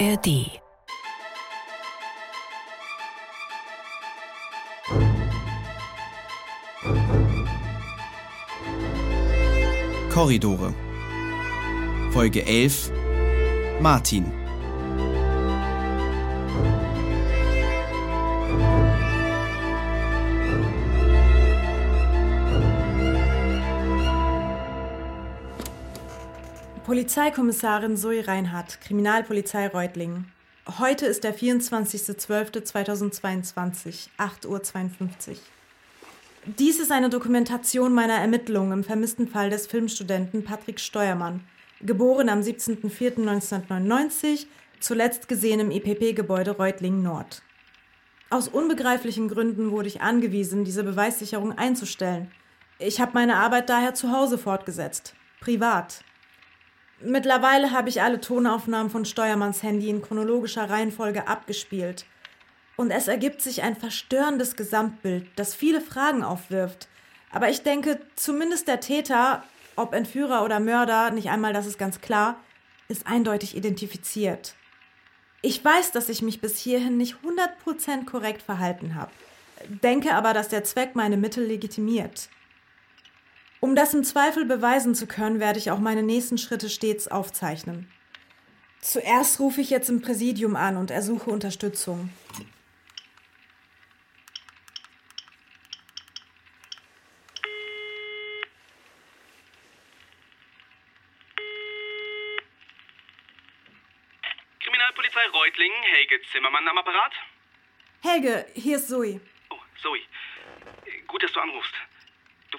ARD Korridore. Folge 11 Martin Polizeikommissarin Zoe Reinhardt, Kriminalpolizei Reutlingen. Heute ist der 24.12.2022, 8.52 Uhr. Dies ist eine Dokumentation meiner Ermittlungen im vermissten Fall des Filmstudenten Patrick Steuermann, geboren am 17.04.1999, zuletzt gesehen im IPP-Gebäude Reutlingen Nord. Aus unbegreiflichen Gründen wurde ich angewiesen, diese Beweissicherung einzustellen. Ich habe meine Arbeit daher zu Hause fortgesetzt, privat. Mittlerweile habe ich alle Tonaufnahmen von Steuermanns Handy in chronologischer Reihenfolge abgespielt. Und es ergibt sich ein verstörendes Gesamtbild, das viele Fragen aufwirft. Aber ich denke, zumindest der Täter, ob Entführer oder Mörder, nicht einmal das ist ganz klar, ist eindeutig identifiziert. Ich weiß, dass ich mich bis hierhin nicht 100% korrekt verhalten habe, denke aber, dass der Zweck meine Mittel legitimiert. Um das im Zweifel beweisen zu können, werde ich auch meine nächsten Schritte stets aufzeichnen. Zuerst rufe ich jetzt im Präsidium an und ersuche Unterstützung. Kriminalpolizei Reutlingen, Helge Zimmermann am Apparat. Helge, hier ist Zoe. Oh, Zoe. Gut, dass du anrufst.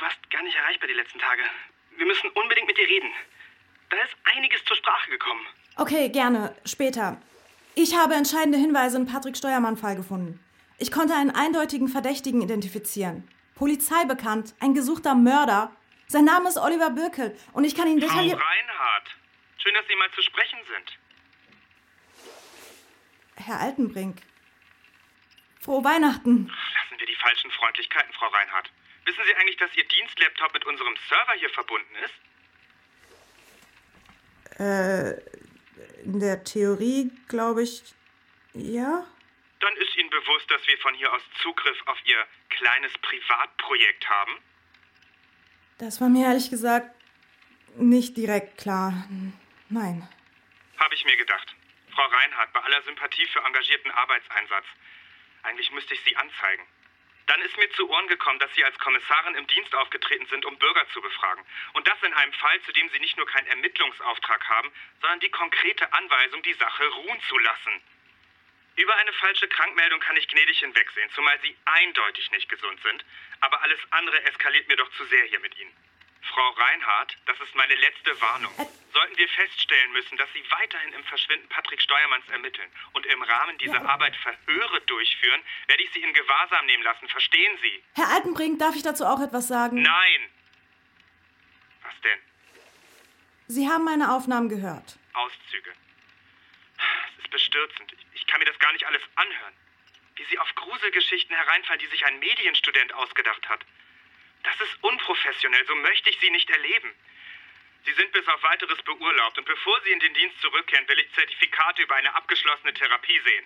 Warst gar nicht erreichbar die letzten Tage. Wir müssen unbedingt mit dir reden. Da ist einiges zur Sprache gekommen. Okay, gerne. Später. Ich habe entscheidende Hinweise im Patrick Steuermann-Fall gefunden. Ich konnte einen eindeutigen Verdächtigen identifizieren. Polizei bekannt, ein gesuchter Mörder. Sein Name ist Oliver Birkel und ich kann ihn Frau detailliert. Reinhardt. Schön, dass Sie mal zu sprechen sind. Herr Altenbrink. Frohe Weihnachten. Lassen wir die falschen Freundlichkeiten, Frau Reinhardt. Wissen Sie eigentlich, dass Ihr Dienstlaptop mit unserem Server hier verbunden ist? Äh, in der Theorie glaube ich. Ja? Dann ist Ihnen bewusst, dass wir von hier aus Zugriff auf Ihr kleines Privatprojekt haben? Das war mir ehrlich gesagt nicht direkt klar. Nein. Habe ich mir gedacht. Frau Reinhardt, bei aller Sympathie für engagierten Arbeitseinsatz. Eigentlich müsste ich Sie anzeigen. Dann ist mir zu Ohren gekommen, dass Sie als Kommissarin im Dienst aufgetreten sind, um Bürger zu befragen. Und das in einem Fall, zu dem Sie nicht nur keinen Ermittlungsauftrag haben, sondern die konkrete Anweisung, die Sache ruhen zu lassen. Über eine falsche Krankmeldung kann ich gnädig hinwegsehen, zumal Sie eindeutig nicht gesund sind. Aber alles andere eskaliert mir doch zu sehr hier mit Ihnen. Frau Reinhardt, das ist meine letzte Warnung. Sollten wir feststellen müssen, dass Sie weiterhin im Verschwinden Patrick Steuermanns ermitteln und im Rahmen dieser Arbeit Verhöre durchführen, werde ich Sie in Gewahrsam nehmen lassen. Verstehen Sie? Herr Altenbrink, darf ich dazu auch etwas sagen? Nein! Was denn? Sie haben meine Aufnahmen gehört. Auszüge. Es ist bestürzend. Ich, ich kann mir das gar nicht alles anhören. Wie Sie auf Gruselgeschichten hereinfallen, die sich ein Medienstudent ausgedacht hat. Das ist unprofessionell. So möchte ich Sie nicht erleben. Sie sind bis auf weiteres beurlaubt und bevor Sie in den Dienst zurückkehren, will ich Zertifikate über eine abgeschlossene Therapie sehen.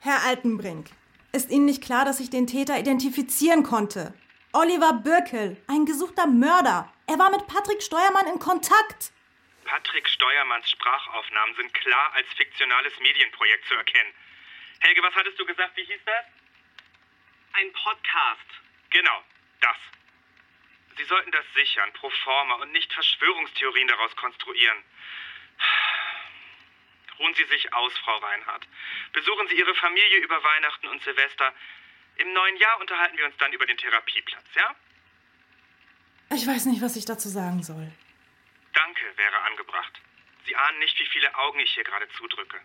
Herr Altenbrink, ist Ihnen nicht klar, dass ich den Täter identifizieren konnte? Oliver Birkel, ein gesuchter Mörder. Er war mit Patrick Steuermann in Kontakt. Patrick Steuermanns Sprachaufnahmen sind klar als fiktionales Medienprojekt zu erkennen. Helge, was hattest du gesagt? Wie hieß das? Ein Podcast. Genau, das. Sie sollten das sichern, pro forma und nicht Verschwörungstheorien daraus konstruieren. Ruhen Sie sich aus, Frau Reinhardt. Besuchen Sie Ihre Familie über Weihnachten und Silvester. Im neuen Jahr unterhalten wir uns dann über den Therapieplatz, ja? Ich weiß nicht, was ich dazu sagen soll. Danke wäre angebracht. Sie ahnen nicht, wie viele Augen ich hier gerade zudrücke.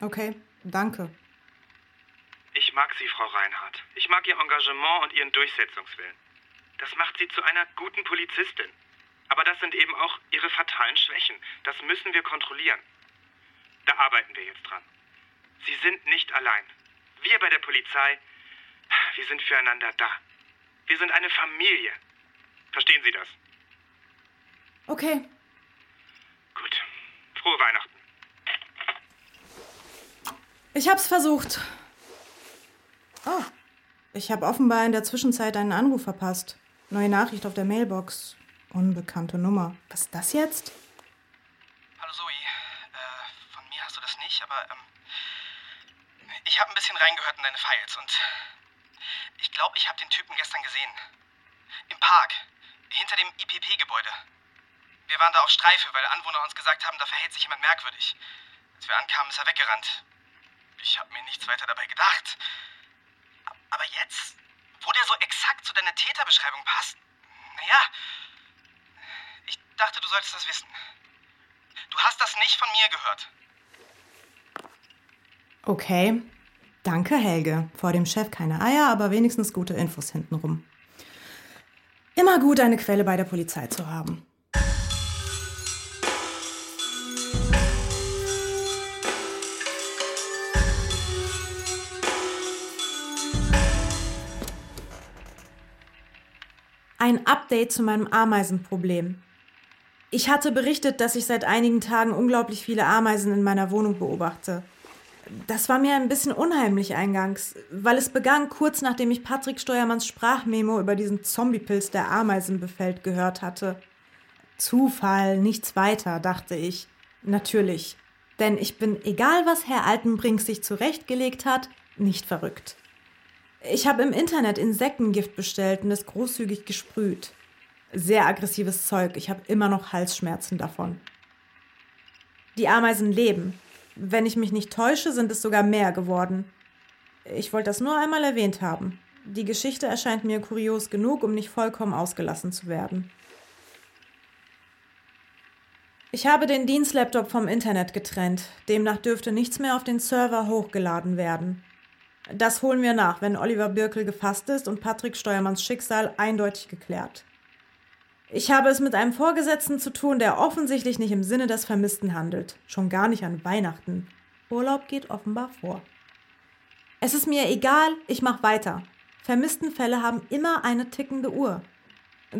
Okay, danke. Ich mag Sie, Frau Reinhardt. Ich mag Ihr Engagement und Ihren Durchsetzungswillen. Das macht Sie zu einer guten Polizistin. Aber das sind eben auch Ihre fatalen Schwächen. Das müssen wir kontrollieren. Da arbeiten wir jetzt dran. Sie sind nicht allein. Wir bei der Polizei, wir sind füreinander da. Wir sind eine Familie. Verstehen Sie das? Okay, Gut. Frohe Weihnachten. Ich hab's versucht. Oh, ich habe offenbar in der Zwischenzeit einen Anruf verpasst. Neue Nachricht auf der Mailbox. Unbekannte Nummer. Was ist das jetzt? Hallo Zoe. Äh, von mir hast du das nicht, aber ähm, ich habe ein bisschen reingehört in deine Files und ich glaube, ich habe den Typen gestern gesehen. Im Park, hinter dem IPP-Gebäude. Wir waren da auf Streife, weil Anwohner uns gesagt haben, da verhält sich jemand merkwürdig. Als wir ankamen, ist er weggerannt. Ich habe mir nichts weiter dabei gedacht. Aber jetzt, wo der so exakt zu deiner Täterbeschreibung passt, naja, ich dachte, du solltest das wissen. Du hast das nicht von mir gehört. Okay. Danke, Helge. Vor dem Chef keine Eier, aber wenigstens gute Infos hintenrum. Immer gut, eine Quelle bei der Polizei zu haben. Ein Update zu meinem Ameisenproblem. Ich hatte berichtet, dass ich seit einigen Tagen unglaublich viele Ameisen in meiner Wohnung beobachte. Das war mir ein bisschen unheimlich eingangs, weil es begann kurz nachdem ich Patrick Steuermanns Sprachmemo über diesen Zombiepilz, der Ameisen befällt, gehört hatte. Zufall, nichts weiter, dachte ich. Natürlich. Denn ich bin, egal was Herr Altenbrink sich zurechtgelegt hat, nicht verrückt. Ich habe im Internet Insektengift bestellt und es großzügig gesprüht. Sehr aggressives Zeug, ich habe immer noch Halsschmerzen davon. Die Ameisen leben, wenn ich mich nicht täusche, sind es sogar mehr geworden. Ich wollte das nur einmal erwähnt haben. Die Geschichte erscheint mir kurios genug, um nicht vollkommen ausgelassen zu werden. Ich habe den Dienstlaptop vom Internet getrennt. Demnach dürfte nichts mehr auf den Server hochgeladen werden. Das holen wir nach, wenn Oliver Birkel gefasst ist und Patrick Steuermanns Schicksal eindeutig geklärt. Ich habe es mit einem Vorgesetzten zu tun, der offensichtlich nicht im Sinne des Vermissten handelt. Schon gar nicht an Weihnachten. Urlaub geht offenbar vor. Es ist mir egal, ich mach weiter. Vermisstenfälle haben immer eine tickende Uhr.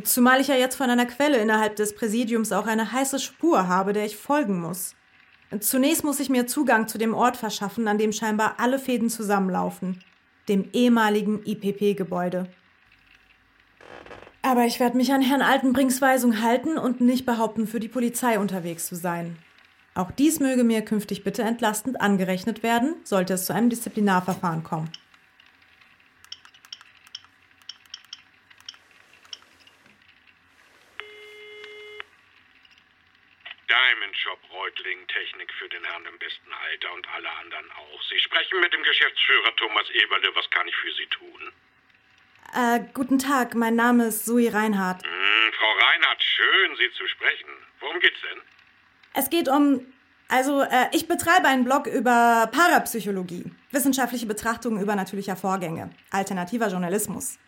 Zumal ich ja jetzt von einer Quelle innerhalb des Präsidiums auch eine heiße Spur habe, der ich folgen muss. Zunächst muss ich mir Zugang zu dem Ort verschaffen, an dem scheinbar alle Fäden zusammenlaufen. Dem ehemaligen IPP-Gebäude. Aber ich werde mich an Herrn Altenbrinks Weisung halten und nicht behaupten, für die Polizei unterwegs zu sein. Auch dies möge mir künftig bitte entlastend angerechnet werden, sollte es zu einem Disziplinarverfahren kommen. Diamond Shop Reutling, Technik für den Herrn im besten Alter und alle anderen auch. Sie sprechen mit dem Geschäftsführer Thomas Eberle. Was kann ich für Sie tun? Äh, guten Tag, mein Name ist Zoe Reinhardt. Hm, Frau Reinhardt, schön, Sie zu sprechen. Worum geht's denn? Es geht um. Also, äh, ich betreibe einen Blog über Parapsychologie, wissenschaftliche Betrachtungen übernatürlicher Vorgänge, alternativer Journalismus.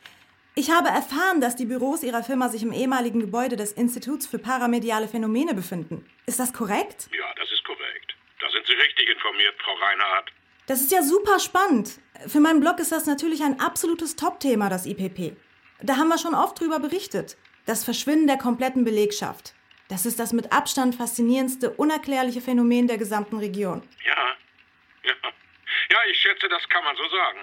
Ich habe erfahren, dass die Büros Ihrer Firma sich im ehemaligen Gebäude des Instituts für paramediale Phänomene befinden. Ist das korrekt? Ja, das ist korrekt. Da sind Sie richtig informiert, Frau Reinhardt. Das ist ja super spannend. Für meinen Blog ist das natürlich ein absolutes Top-Thema, das IPP. Da haben wir schon oft drüber berichtet. Das Verschwinden der kompletten Belegschaft. Das ist das mit Abstand faszinierendste, unerklärliche Phänomen der gesamten Region. Ja, ja. Ja, ich schätze, das kann man so sagen.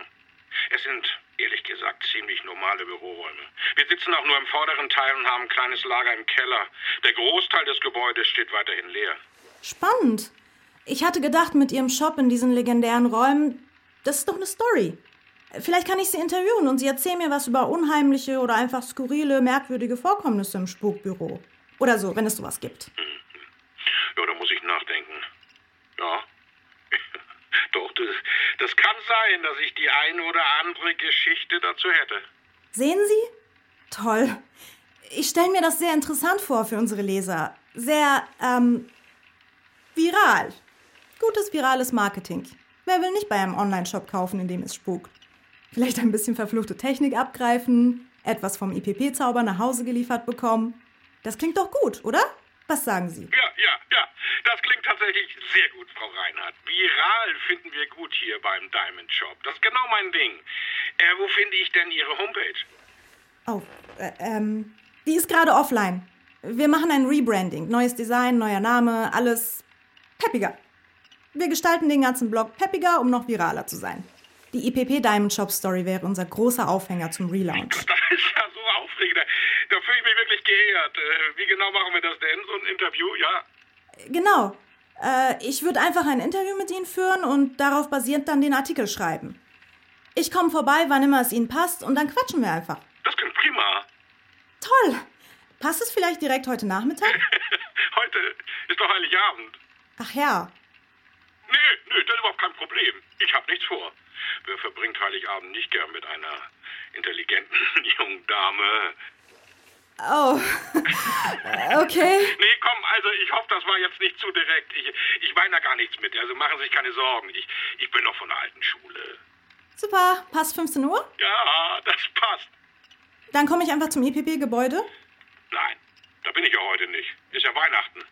Es sind, ehrlich gesagt, ziemlich normale Büroräume. Wir sitzen auch nur im vorderen Teil und haben ein kleines Lager im Keller. Der Großteil des Gebäudes steht weiterhin leer. Spannend. Ich hatte gedacht, mit Ihrem Shop in diesen legendären Räumen, das ist doch eine Story. Vielleicht kann ich Sie interviewen und Sie erzählen mir was über unheimliche oder einfach skurrile, merkwürdige Vorkommnisse im Spukbüro. Oder so, wenn es sowas gibt. Ja, da muss ich nachdenken. Ja. Doch, das, das kann sein, dass ich die eine oder andere Geschichte dazu hätte. Sehen Sie? Toll. Ich stelle mir das sehr interessant vor für unsere Leser. Sehr, ähm, viral. Gutes virales Marketing. Wer will nicht bei einem Online-Shop kaufen, in dem es spukt? Vielleicht ein bisschen verfluchte Technik abgreifen, etwas vom IPP-Zauber nach Hause geliefert bekommen. Das klingt doch gut, oder? Was sagen Sie? Ja, ja, ja. Das klingt tatsächlich sehr gut, Frau Reinhardt. Viral finden wir gut hier beim Diamond Shop. Das ist genau mein Ding. Äh, wo finde ich denn Ihre Homepage? Oh, äh, ähm, die ist gerade offline. Wir machen ein Rebranding. Neues Design, neuer Name, alles peppiger. Wir gestalten den ganzen Blog peppiger, um noch viraler zu sein. Die IPP Diamond Shop Story wäre unser großer Aufhänger zum Relaunch. Das ist ja so aufregend. Da, fühle ich mich wirklich geehrt. Äh, wie genau machen wir das denn? So ein Interview, ja? Genau. Äh, ich würde einfach ein Interview mit Ihnen führen und darauf basierend dann den Artikel schreiben. Ich komme vorbei, wann immer es Ihnen passt, und dann quatschen wir einfach. Das klingt prima. Toll! Passt es vielleicht direkt heute Nachmittag? Heute ist doch Heiligabend. Ach ja. Nee, nee, das ist überhaupt kein Problem. Ich habe nichts vor. Wer verbringt Heiligabend nicht gern mit einer intelligenten jungen Dame? Oh. okay. Nee, komm, also ich hoffe, das war jetzt nicht zu direkt. Ich, ich meine da gar nichts mit. Also machen Sie sich keine Sorgen. Ich, ich bin noch von der alten Schule. Super. Passt 15 Uhr? Ja, das passt. Dann komme ich einfach zum IPP-Gebäude. Nein, da bin ich ja heute nicht. Ist ja Weihnachten.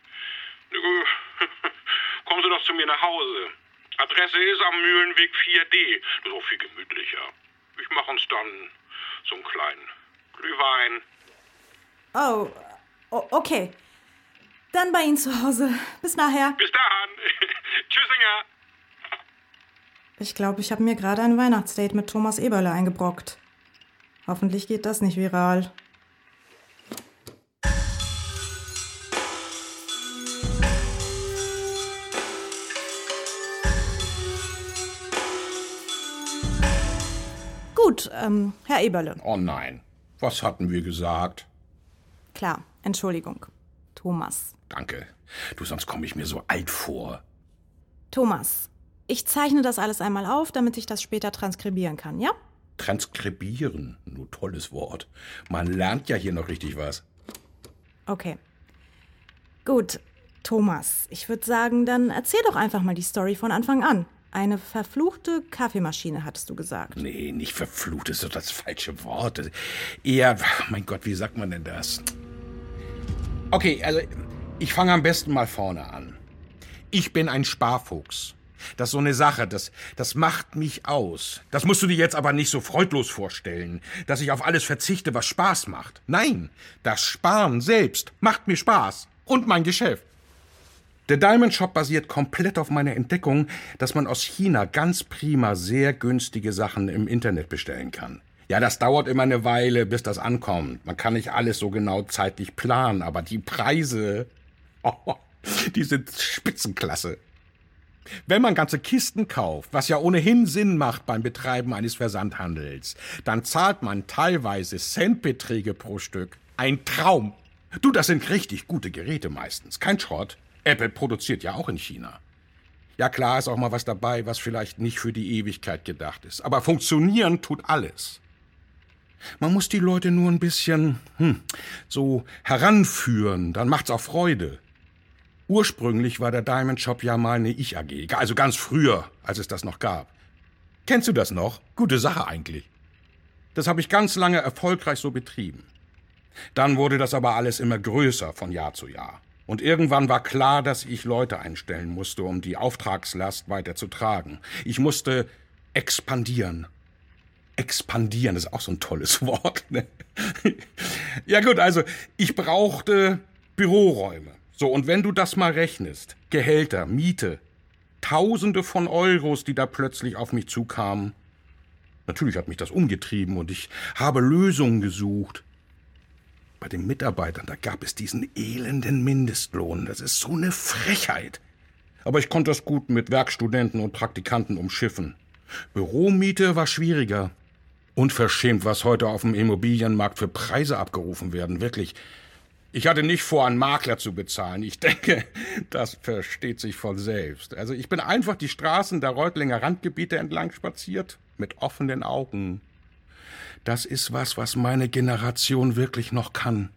Kommen Sie doch zu mir nach Hause. Adresse ist am Mühlenweg 4D. Das ist auch viel gemütlicher. Ich mache uns dann so einen kleinen Glühwein. Oh, okay. Dann bei Ihnen zu Hause. Bis nachher. Bis dann. Tschüssinger. Ich glaube, ich habe mir gerade ein Weihnachtsdate mit Thomas Eberle eingebrockt. Hoffentlich geht das nicht viral. Gut, ähm, Herr Eberle. Oh nein. Was hatten wir gesagt? Klar, Entschuldigung. Thomas. Danke. Du, sonst komme ich mir so alt vor. Thomas, ich zeichne das alles einmal auf, damit ich das später transkribieren kann, ja? Transkribieren. Nur tolles Wort. Man lernt ja hier noch richtig was. Okay. Gut, Thomas, ich würde sagen, dann erzähl doch einfach mal die Story von Anfang an. Eine verfluchte Kaffeemaschine, hattest du gesagt. Nee, nicht verflucht ist doch das falsche Wort. Eher, mein Gott, wie sagt man denn das? Okay, also ich fange am besten mal vorne an. Ich bin ein Sparfuchs. Das ist so eine Sache, das, das macht mich aus. Das musst du dir jetzt aber nicht so freudlos vorstellen, dass ich auf alles verzichte, was Spaß macht. Nein, das Sparen selbst macht mir Spaß. Und mein Geschäft. Der Diamond Shop basiert komplett auf meiner Entdeckung, dass man aus China ganz prima sehr günstige Sachen im Internet bestellen kann. Ja, das dauert immer eine Weile, bis das ankommt. Man kann nicht alles so genau zeitlich planen, aber die Preise, oh, die sind Spitzenklasse. Wenn man ganze Kisten kauft, was ja ohnehin Sinn macht beim Betreiben eines Versandhandels, dann zahlt man teilweise Centbeträge pro Stück. Ein Traum. Du, das sind richtig gute Geräte meistens. Kein Schrott. Apple produziert ja auch in China. Ja klar ist auch mal was dabei, was vielleicht nicht für die Ewigkeit gedacht ist. Aber funktionieren tut alles. Man muss die Leute nur ein bisschen hm, so heranführen, dann macht's auch Freude. Ursprünglich war der Diamond Shop ja mal eine Ich-AG, also ganz früher, als es das noch gab. Kennst du das noch? Gute Sache eigentlich. Das habe ich ganz lange erfolgreich so betrieben. Dann wurde das aber alles immer größer von Jahr zu Jahr. Und irgendwann war klar, dass ich Leute einstellen musste, um die Auftragslast weiter zu tragen. Ich musste expandieren. Expandieren ist auch so ein tolles Wort. Ne? ja gut, also ich brauchte Büroräume. So, und wenn du das mal rechnest, Gehälter, Miete, Tausende von Euros, die da plötzlich auf mich zukamen. Natürlich hat mich das umgetrieben und ich habe Lösungen gesucht. Bei den Mitarbeitern, da gab es diesen elenden Mindestlohn. Das ist so eine Frechheit. Aber ich konnte das gut mit Werkstudenten und Praktikanten umschiffen. Büromiete war schwieriger. Unverschämt, was heute auf dem Immobilienmarkt für Preise abgerufen werden. Wirklich. Ich hatte nicht vor, einen Makler zu bezahlen. Ich denke, das versteht sich von selbst. Also ich bin einfach die Straßen der Reutlinger Randgebiete entlang spaziert, mit offenen Augen. Das ist was, was meine Generation wirklich noch kann.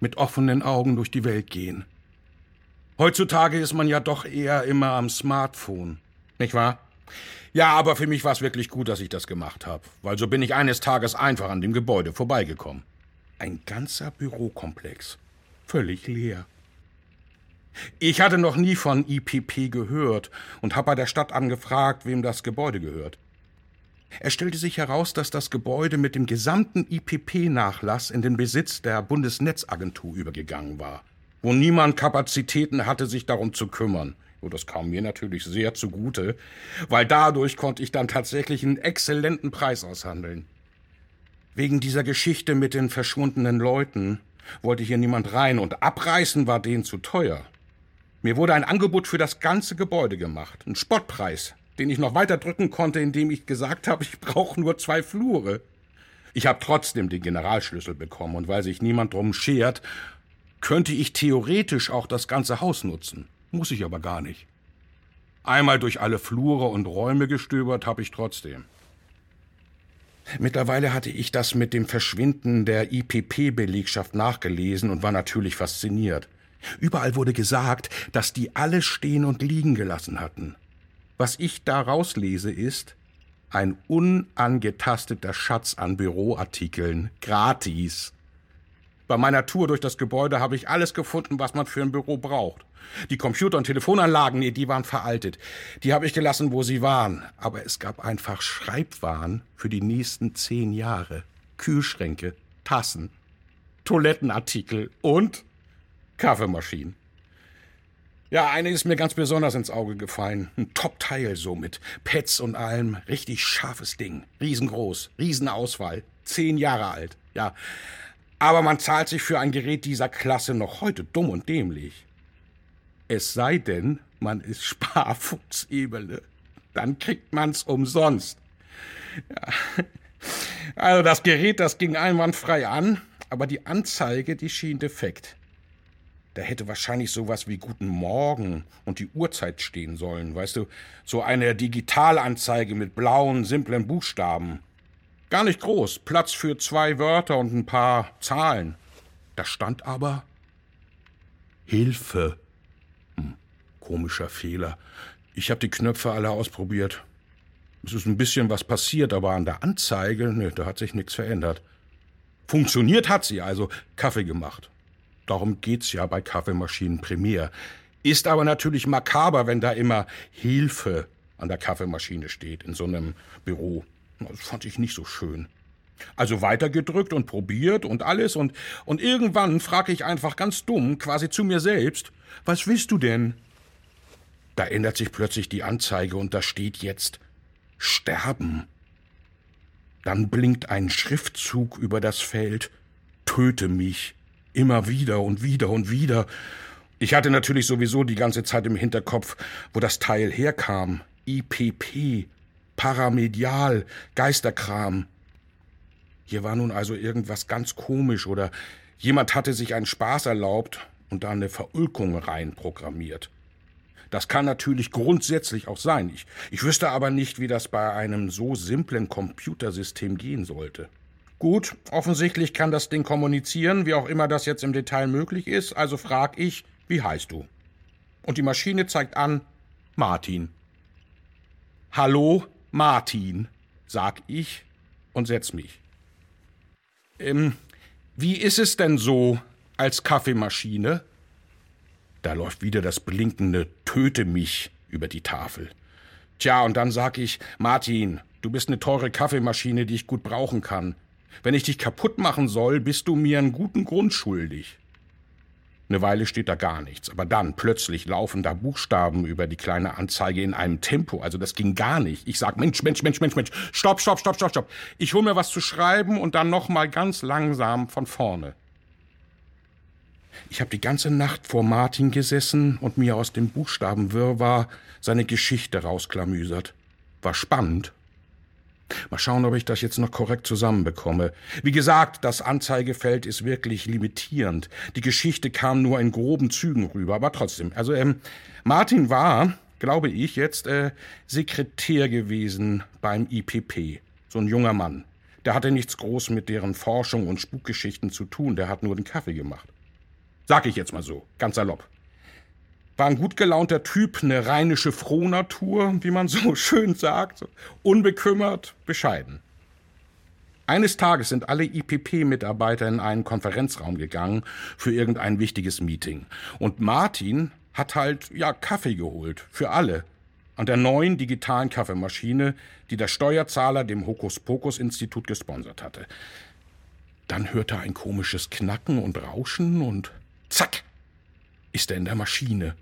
Mit offenen Augen durch die Welt gehen. Heutzutage ist man ja doch eher immer am Smartphone. Nicht wahr? Ja, aber für mich war es wirklich gut, dass ich das gemacht habe, weil so bin ich eines Tages einfach an dem Gebäude vorbeigekommen. Ein ganzer Bürokomplex. Völlig leer. Ich hatte noch nie von IPP gehört und habe bei der Stadt angefragt, wem das Gebäude gehört. Es stellte sich heraus, dass das Gebäude mit dem gesamten IPP-Nachlass in den Besitz der Bundesnetzagentur übergegangen war, wo niemand Kapazitäten hatte, sich darum zu kümmern. Und das kam mir natürlich sehr zugute, weil dadurch konnte ich dann tatsächlich einen exzellenten Preis aushandeln. Wegen dieser Geschichte mit den verschwundenen Leuten wollte hier niemand rein und abreißen war denen zu teuer. Mir wurde ein Angebot für das ganze Gebäude gemacht, ein Spottpreis, den ich noch weiter drücken konnte, indem ich gesagt habe, ich brauche nur zwei Flure. Ich habe trotzdem den Generalschlüssel bekommen und weil sich niemand drum schert, könnte ich theoretisch auch das ganze Haus nutzen, muss ich aber gar nicht. Einmal durch alle Flure und Räume gestöbert habe ich trotzdem. Mittlerweile hatte ich das mit dem Verschwinden der IPP-Belegschaft nachgelesen und war natürlich fasziniert. Überall wurde gesagt, dass die alles stehen und liegen gelassen hatten. Was ich daraus lese, ist ein unangetasteter Schatz an Büroartikeln, gratis. Bei meiner Tour durch das Gebäude habe ich alles gefunden, was man für ein Büro braucht. Die Computer und Telefonanlagen, nee, die waren veraltet. Die habe ich gelassen, wo sie waren. Aber es gab einfach Schreibwaren für die nächsten zehn Jahre. Kühlschränke, Tassen, Toilettenartikel und Kaffeemaschinen. Ja, eine ist mir ganz besonders ins Auge gefallen. Ein Top-Teil so mit Pets und allem. Richtig scharfes Ding. Riesengroß. Riesenauswahl. Zehn Jahre alt. Ja. Aber man zahlt sich für ein Gerät dieser Klasse noch heute dumm und dämlich. Es sei denn, man ist Sparfuchsebene. Dann kriegt man's umsonst. Ja. Also das Gerät, das ging einwandfrei an, aber die Anzeige, die schien defekt. Da hätte wahrscheinlich sowas wie Guten Morgen und die Uhrzeit stehen sollen, weißt du? So eine Digitalanzeige mit blauen, simplen Buchstaben. Gar nicht groß, Platz für zwei Wörter und ein paar Zahlen. Da stand aber Hilfe. Hm, komischer Fehler. Ich habe die Knöpfe alle ausprobiert. Es ist ein bisschen was passiert, aber an der Anzeige, ne, da hat sich nichts verändert. Funktioniert hat sie, also Kaffee gemacht. Darum geht's ja bei Kaffeemaschinen primär. Ist aber natürlich makaber, wenn da immer Hilfe an der Kaffeemaschine steht in so einem Büro. Das fand ich nicht so schön. Also weitergedrückt und probiert und alles und, und irgendwann frage ich einfach ganz dumm, quasi zu mir selbst, was willst du denn? Da ändert sich plötzlich die Anzeige und da steht jetzt Sterben. Dann blinkt ein Schriftzug über das Feld Töte mich. Immer wieder und wieder und wieder. Ich hatte natürlich sowieso die ganze Zeit im Hinterkopf, wo das Teil herkam. IPP, Paramedial, Geisterkram. Hier war nun also irgendwas ganz komisch oder jemand hatte sich einen Spaß erlaubt und da eine Verulkung reinprogrammiert. Das kann natürlich grundsätzlich auch sein. Ich, ich wüsste aber nicht, wie das bei einem so simplen Computersystem gehen sollte. Gut, offensichtlich kann das Ding kommunizieren, wie auch immer das jetzt im Detail möglich ist, also frag ich, wie heißt du? Und die Maschine zeigt an, Martin. Hallo, Martin, sag ich und setz mich. Ähm, wie ist es denn so als Kaffeemaschine? Da läuft wieder das blinkende Töte mich über die Tafel. Tja, und dann sag ich, Martin, du bist eine teure Kaffeemaschine, die ich gut brauchen kann. Wenn ich dich kaputt machen soll, bist du mir einen guten Grund schuldig. Eine Weile steht da gar nichts, aber dann plötzlich laufen da Buchstaben über die kleine Anzeige in einem Tempo, also das ging gar nicht. Ich sag Mensch, Mensch, Mensch, Mensch, Mensch, stopp, stopp, stopp, stopp, stopp. Ich hol mir was zu schreiben und dann noch mal ganz langsam von vorne. Ich habe die ganze Nacht vor Martin gesessen und mir aus dem Buchstabenwirrwarr seine Geschichte rausklamüsert. War spannend, Mal schauen, ob ich das jetzt noch korrekt zusammenbekomme. Wie gesagt, das Anzeigefeld ist wirklich limitierend. Die Geschichte kam nur in groben Zügen rüber, aber trotzdem. Also, ähm, Martin war, glaube ich, jetzt äh, Sekretär gewesen beim IPP. So ein junger Mann. Der hatte nichts groß mit deren Forschung und Spukgeschichten zu tun, der hat nur den Kaffee gemacht. Sag ich jetzt mal so, ganz salopp. War ein gut gelaunter Typ, eine rheinische Frohnatur, wie man so schön sagt. Unbekümmert, bescheiden. Eines Tages sind alle IPP-Mitarbeiter in einen Konferenzraum gegangen für irgendein wichtiges Meeting. Und Martin hat halt, ja, Kaffee geholt. Für alle. An der neuen digitalen Kaffeemaschine, die der Steuerzahler dem Hokuspokus-Institut gesponsert hatte. Dann hörte er ein komisches Knacken und Rauschen und zack, ist er in der Maschine.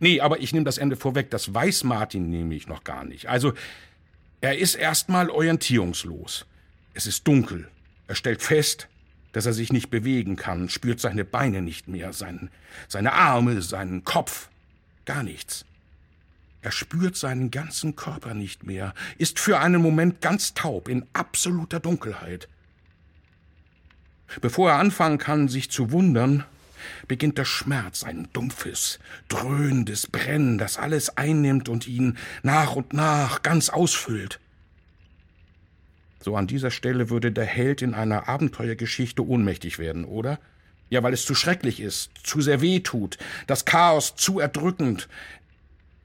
Nee, aber ich nehme das Ende vorweg. Das weiß Martin nämlich noch gar nicht. Also, er ist erstmal orientierungslos. Es ist dunkel. Er stellt fest, dass er sich nicht bewegen kann, spürt seine Beine nicht mehr, sein, seine Arme, seinen Kopf. Gar nichts. Er spürt seinen ganzen Körper nicht mehr, ist für einen Moment ganz taub, in absoluter Dunkelheit. Bevor er anfangen kann, sich zu wundern, beginnt der Schmerz, ein dumpfes, dröhnendes Brennen, das alles einnimmt und ihn nach und nach ganz ausfüllt. So an dieser Stelle würde der Held in einer Abenteuergeschichte ohnmächtig werden, oder? Ja, weil es zu schrecklich ist, zu sehr weh tut, das Chaos zu erdrückend.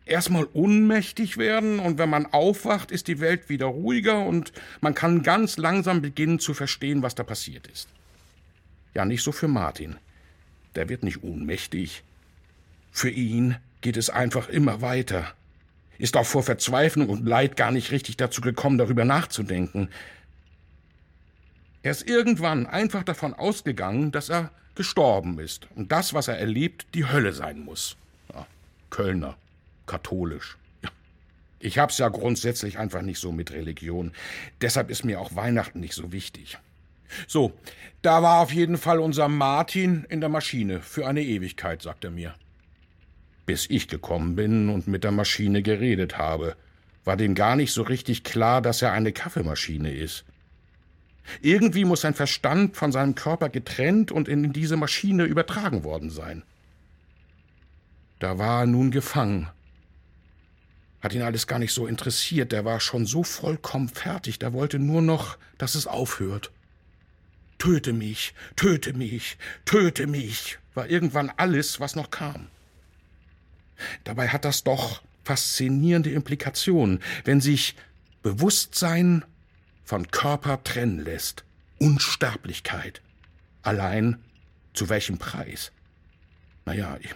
Erstmal ohnmächtig werden und wenn man aufwacht, ist die Welt wieder ruhiger und man kann ganz langsam beginnen zu verstehen, was da passiert ist. Ja, nicht so für Martin. Der wird nicht ohnmächtig. Für ihn geht es einfach immer weiter ist auch vor Verzweiflung und Leid gar nicht richtig dazu gekommen, darüber nachzudenken. Er ist irgendwann einfach davon ausgegangen, dass er gestorben ist und das, was er erlebt, die Hölle sein muss. Ja, Kölner, katholisch. Ich hab's ja grundsätzlich einfach nicht so mit Religion. Deshalb ist mir auch Weihnachten nicht so wichtig. So, da war auf jeden Fall unser Martin in der Maschine für eine Ewigkeit, sagt er mir. Bis ich gekommen bin und mit der Maschine geredet habe, war dem gar nicht so richtig klar, dass er eine Kaffeemaschine ist. Irgendwie muss sein Verstand von seinem Körper getrennt und in diese Maschine übertragen worden sein. Da war er nun gefangen. Hat ihn alles gar nicht so interessiert, der war schon so vollkommen fertig, der wollte nur noch, dass es aufhört. Töte mich, töte mich, töte mich, war irgendwann alles, was noch kam. Dabei hat das doch faszinierende Implikationen, wenn sich Bewusstsein von Körper trennen lässt. Unsterblichkeit. Allein zu welchem Preis? Naja, ich,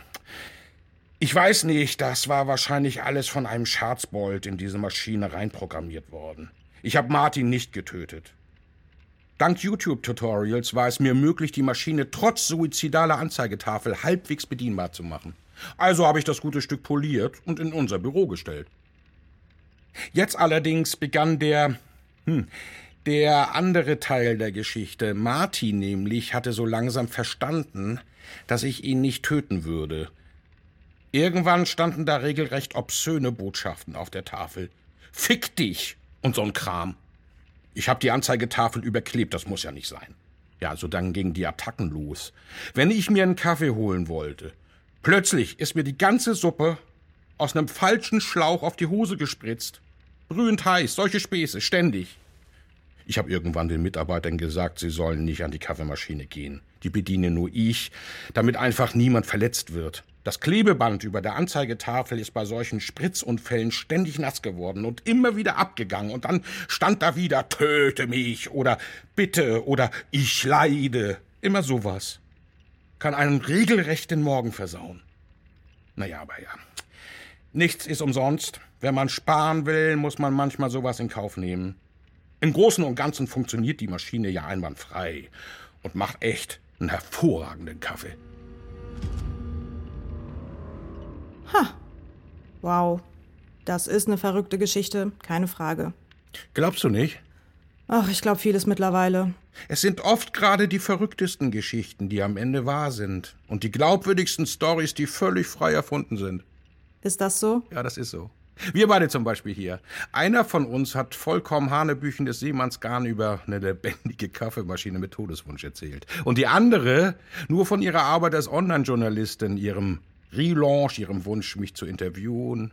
ich weiß nicht, das war wahrscheinlich alles von einem Scherzbold in diese Maschine reinprogrammiert worden. Ich habe Martin nicht getötet. Dank YouTube-Tutorials war es mir möglich, die Maschine trotz suizidaler Anzeigetafel halbwegs bedienbar zu machen. Also habe ich das gute Stück poliert und in unser Büro gestellt. Jetzt allerdings begann der, hm, der andere Teil der Geschichte. Martin nämlich hatte so langsam verstanden, dass ich ihn nicht töten würde. Irgendwann standen da regelrecht obszöne Botschaften auf der Tafel. Fick dich und so'n Kram. Ich hab die Anzeigetafel überklebt, das muss ja nicht sein. Ja, also dann gingen die Attacken los. Wenn ich mir einen Kaffee holen wollte, Plötzlich ist mir die ganze Suppe aus einem falschen Schlauch auf die Hose gespritzt. Brühend heiß, solche Späße, ständig. Ich habe irgendwann den Mitarbeitern gesagt, sie sollen nicht an die Kaffeemaschine gehen. Die bediene nur ich, damit einfach niemand verletzt wird. Das Klebeband über der Anzeigetafel ist bei solchen Spritzunfällen ständig nass geworden und immer wieder abgegangen. Und dann stand da wieder Töte mich oder Bitte oder Ich leide. Immer sowas kann einen regelrecht den Morgen versauen. Naja, aber ja. Nichts ist umsonst. Wenn man sparen will, muss man manchmal sowas in Kauf nehmen. Im Großen und Ganzen funktioniert die Maschine ja einwandfrei und macht echt einen hervorragenden Kaffee. Ha. Wow. Das ist eine verrückte Geschichte, keine Frage. Glaubst du nicht? Ach, ich glaube vieles mittlerweile. Es sind oft gerade die verrücktesten Geschichten, die am Ende wahr sind. Und die glaubwürdigsten Stories, die völlig frei erfunden sind. Ist das so? Ja, das ist so. Wir beide zum Beispiel hier. Einer von uns hat vollkommen hanebüchendes Seemannsgarn über eine lebendige Kaffeemaschine mit Todeswunsch erzählt. Und die andere nur von ihrer Arbeit als Online-Journalistin, ihrem Relaunch, ihrem Wunsch, mich zu interviewen,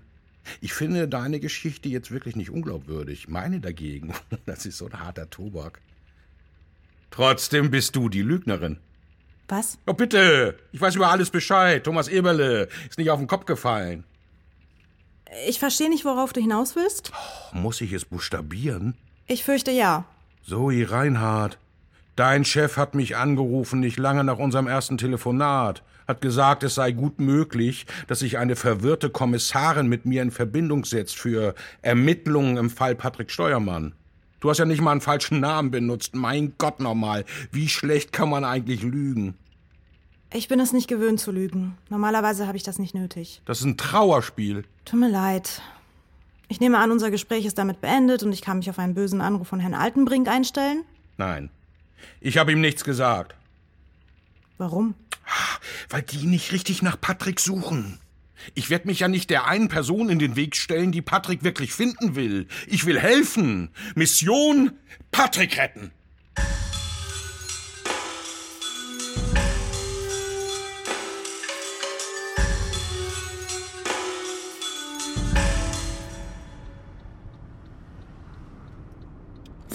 ich finde deine Geschichte jetzt wirklich nicht unglaubwürdig. Meine dagegen, das ist so ein harter Tobak. Trotzdem bist du die Lügnerin. Was? Oh, bitte! Ich weiß über alles Bescheid. Thomas Eberle ist nicht auf den Kopf gefallen. Ich verstehe nicht, worauf du hinaus willst. Oh, muss ich es buchstabieren? Ich fürchte ja. Zoe Reinhardt, dein Chef hat mich angerufen, nicht lange nach unserem ersten Telefonat hat gesagt, es sei gut möglich, dass sich eine verwirrte Kommissarin mit mir in Verbindung setzt für Ermittlungen im Fall Patrick Steuermann. Du hast ja nicht mal einen falschen Namen benutzt. Mein Gott nochmal, wie schlecht kann man eigentlich lügen? Ich bin es nicht gewöhnt zu lügen. Normalerweise habe ich das nicht nötig. Das ist ein Trauerspiel. Tut mir leid. Ich nehme an, unser Gespräch ist damit beendet und ich kann mich auf einen bösen Anruf von Herrn Altenbrink einstellen. Nein. Ich habe ihm nichts gesagt. Warum? Weil die nicht richtig nach Patrick suchen. Ich werde mich ja nicht der einen Person in den Weg stellen, die Patrick wirklich finden will. Ich will helfen. Mission Patrick retten.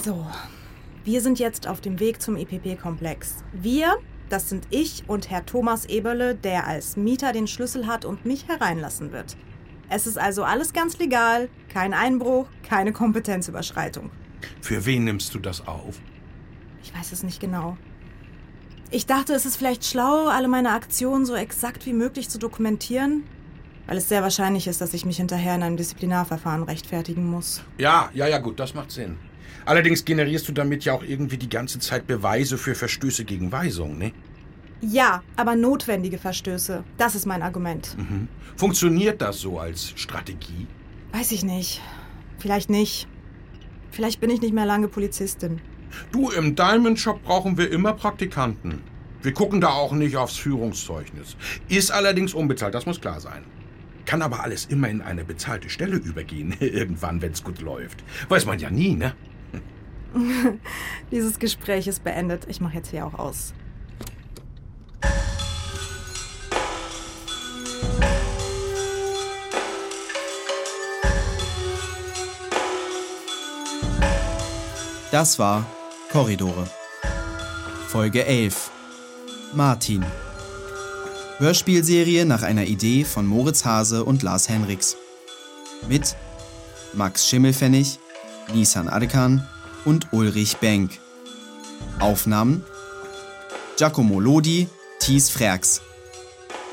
So, wir sind jetzt auf dem Weg zum EPP-Komplex. Wir, das sind ich und Herr Thomas Eberle, der als Mieter den Schlüssel hat und mich hereinlassen wird. Es ist also alles ganz legal, kein Einbruch, keine Kompetenzüberschreitung. Für wen nimmst du das auf? Ich weiß es nicht genau. Ich dachte, es ist vielleicht schlau, alle meine Aktionen so exakt wie möglich zu dokumentieren, weil es sehr wahrscheinlich ist, dass ich mich hinterher in einem Disziplinarverfahren rechtfertigen muss. Ja, ja, ja, gut, das macht Sinn. Allerdings generierst du damit ja auch irgendwie die ganze Zeit Beweise für Verstöße gegen Weisung, ne? Ja, aber notwendige Verstöße. Das ist mein Argument. Mhm. Funktioniert das so als Strategie? Weiß ich nicht. Vielleicht nicht. Vielleicht bin ich nicht mehr lange Polizistin. Du, im Diamond Shop brauchen wir immer Praktikanten. Wir gucken da auch nicht aufs Führungszeugnis. Ist allerdings unbezahlt, das muss klar sein. Kann aber alles immer in eine bezahlte Stelle übergehen, irgendwann, wenn's gut läuft. Weiß man ja nie, ne? Dieses Gespräch ist beendet. Ich mache jetzt hier auch aus. Das war Korridore. Folge 11. Martin. Hörspielserie nach einer Idee von Moritz Hase und Lars Henriks. Mit Max Schimmelfennig, Nisan Adekan und Ulrich Benk. Aufnahmen Giacomo Lodi, Thies Frerks.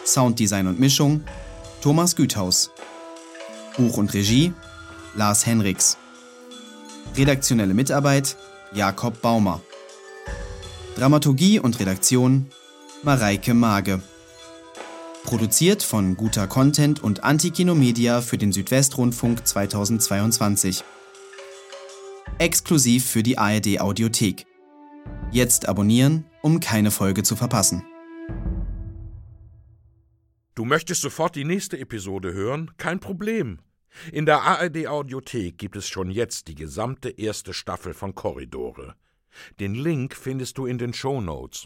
Sounddesign und Mischung Thomas Güthaus. Buch und Regie Lars Henriks. Redaktionelle Mitarbeit Jakob Baumer. Dramaturgie und Redaktion Mareike Mage. Produziert von Guter Content und Antikino Media für den Südwestrundfunk 2022. Exklusiv für die ARD Audiothek. Jetzt abonnieren, um keine Folge zu verpassen. Du möchtest sofort die nächste Episode hören? Kein Problem. In der ARD Audiothek gibt es schon jetzt die gesamte erste Staffel von Korridore. Den Link findest du in den Show Notes.